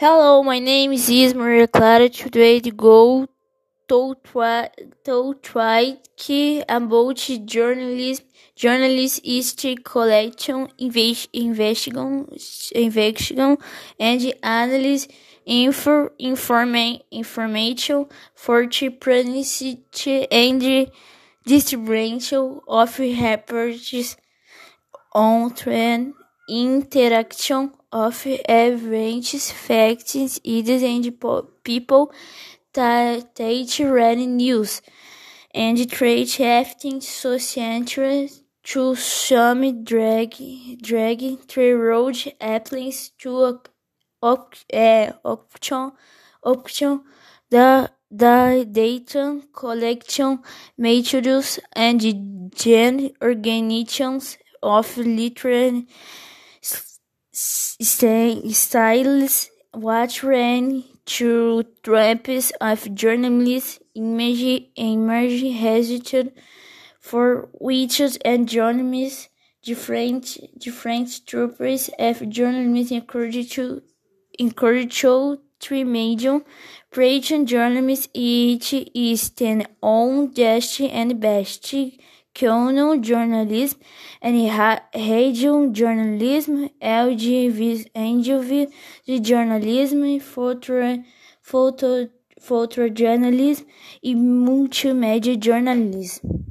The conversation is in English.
Hello, my name is Maria Clara. Today we go to try to about journalism, journalist collection, invest, investigation, and analyze info, informa, information for transparency and distribution of reports on trend interaction of events, facts, ideas, and people that read news and trade acting society to some drag drag three road apples to op, uh, option option the the data collection methods and gen organizations of literary styles what ran through traps of journalist image emerge hesitant for witches and journalists different different troopers of journalists encouraged to encourage three major Preaching journalists each is an own just and best Kyono journalism and radio journalism, audiovisual journalism, photo, photojournalism e multimédia journalism.